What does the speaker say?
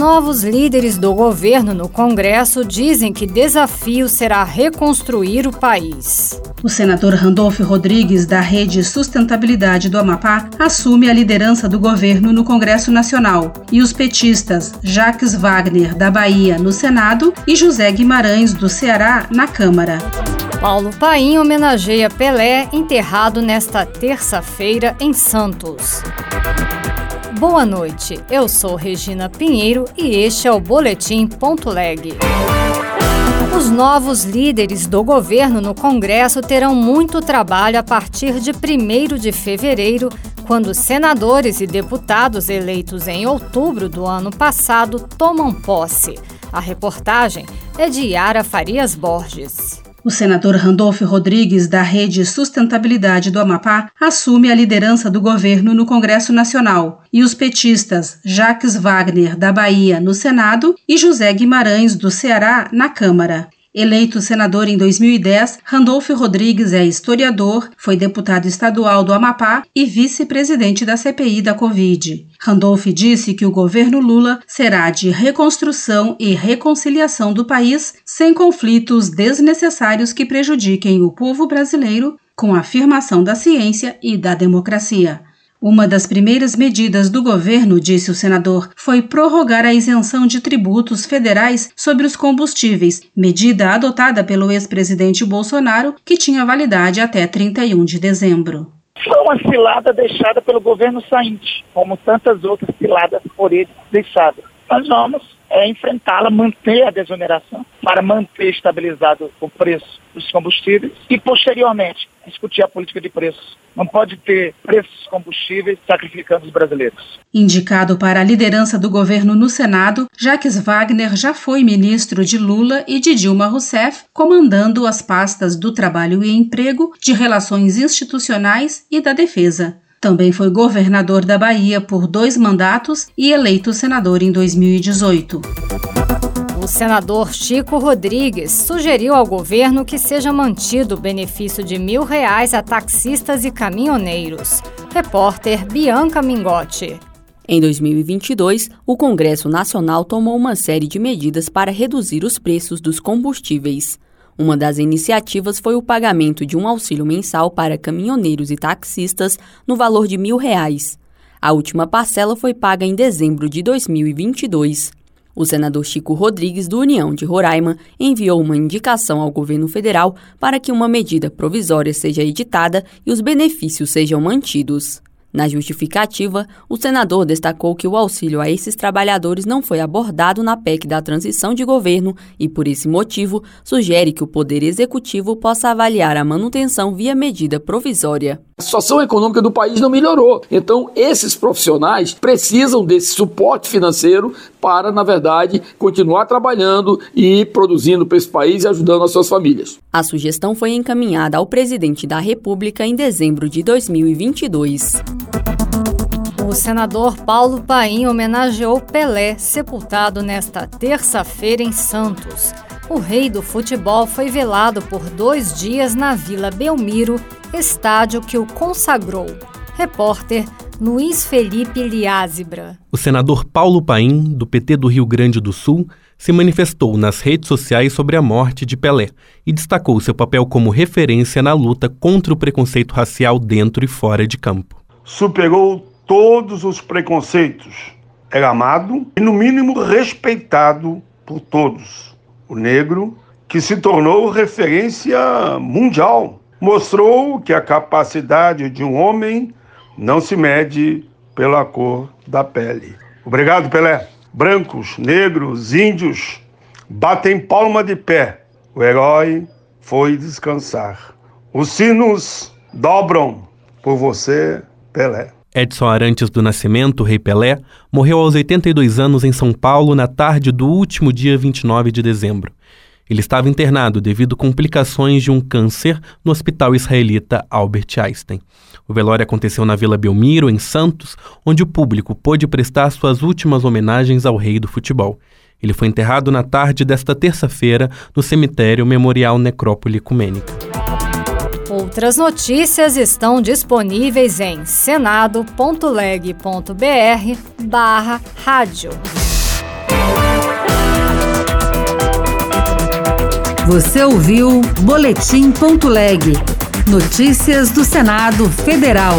Novos líderes do governo no Congresso dizem que desafio será reconstruir o país. O senador Randolfo Rodrigues, da Rede Sustentabilidade do Amapá, assume a liderança do governo no Congresso Nacional. E os petistas Jacques Wagner, da Bahia, no Senado, e José Guimarães, do Ceará, na Câmara. Paulo Paim homenageia Pelé, enterrado nesta terça-feira em Santos. Boa noite, eu sou Regina Pinheiro e este é o Boletim Ponto Leg. Os novos líderes do governo no Congresso terão muito trabalho a partir de 1 de fevereiro, quando senadores e deputados eleitos em outubro do ano passado tomam posse. A reportagem é de Yara Farias Borges. O senador Randolfo Rodrigues, da Rede Sustentabilidade do Amapá, assume a liderança do governo no Congresso Nacional, e os petistas Jacques Wagner, da Bahia, no Senado, e José Guimarães, do Ceará, na Câmara. Eleito senador em 2010, Randolfo Rodrigues é historiador, foi deputado estadual do Amapá e vice-presidente da CPI da Covid. Randolph disse que o governo Lula será de reconstrução e reconciliação do país sem conflitos desnecessários que prejudiquem o povo brasileiro, com a afirmação da ciência e da democracia. Uma das primeiras medidas do governo, disse o senador, foi prorrogar a isenção de tributos federais sobre os combustíveis, medida adotada pelo ex-presidente Bolsonaro, que tinha validade até 31 de dezembro. Foi uma cilada deixada pelo governo sainte, como tantas outras ciladas por ele deixadas. Nós vamos é, enfrentá-la, manter a desoneração, para manter estabilizado o preço dos combustíveis e, posteriormente, discutir a política de preços. Não pode ter preços combustíveis sacrificando os brasileiros. Indicado para a liderança do governo no Senado, Jacques Wagner já foi ministro de Lula e de Dilma Rousseff, comandando as pastas do Trabalho e Emprego, de Relações Institucionais e da Defesa. Também foi governador da Bahia por dois mandatos e eleito senador em 2018. O senador Chico Rodrigues sugeriu ao governo que seja mantido o benefício de mil reais a taxistas e caminhoneiros. Repórter Bianca Mingotti. Em 2022, o Congresso Nacional tomou uma série de medidas para reduzir os preços dos combustíveis. Uma das iniciativas foi o pagamento de um auxílio mensal para caminhoneiros e taxistas no valor de mil reais. A última parcela foi paga em dezembro de 2022. O senador Chico Rodrigues, do União de Roraima, enviou uma indicação ao governo federal para que uma medida provisória seja editada e os benefícios sejam mantidos. Na justificativa, o senador destacou que o auxílio a esses trabalhadores não foi abordado na PEC da transição de governo e, por esse motivo, sugere que o Poder Executivo possa avaliar a manutenção via medida provisória. A situação econômica do país não melhorou. Então, esses profissionais precisam desse suporte financeiro para, na verdade, continuar trabalhando e produzindo para esse país e ajudando as suas famílias. A sugestão foi encaminhada ao presidente da República em dezembro de 2022. O senador Paulo Paim homenageou Pelé, sepultado nesta terça-feira em Santos. O rei do futebol foi velado por dois dias na Vila Belmiro, estádio que o consagrou. Repórter Luiz Felipe Liázebra. O senador Paulo Paim, do PT do Rio Grande do Sul, se manifestou nas redes sociais sobre a morte de Pelé e destacou seu papel como referência na luta contra o preconceito racial dentro e fora de campo. Superou todos os preconceitos. Era amado e, no mínimo, respeitado por todos. O negro, que se tornou referência mundial, mostrou que a capacidade de um homem não se mede pela cor da pele. Obrigado, Pelé. Brancos, negros, índios batem palma de pé. O herói foi descansar. Os sinos dobram por você, Pelé. Edson Arantes do Nascimento, Rei Pelé, morreu aos 82 anos em São Paulo na tarde do último dia 29 de dezembro. Ele estava internado devido complicações de um câncer no hospital israelita Albert Einstein. O velório aconteceu na Vila Belmiro, em Santos, onde o público pôde prestar suas últimas homenagens ao rei do futebol. Ele foi enterrado na tarde desta terça-feira no cemitério Memorial Necrópole Ecumênica. Outras notícias estão disponíveis em senado.leg.br barra rádio. Você ouviu Boletim.leg. Notícias do Senado Federal.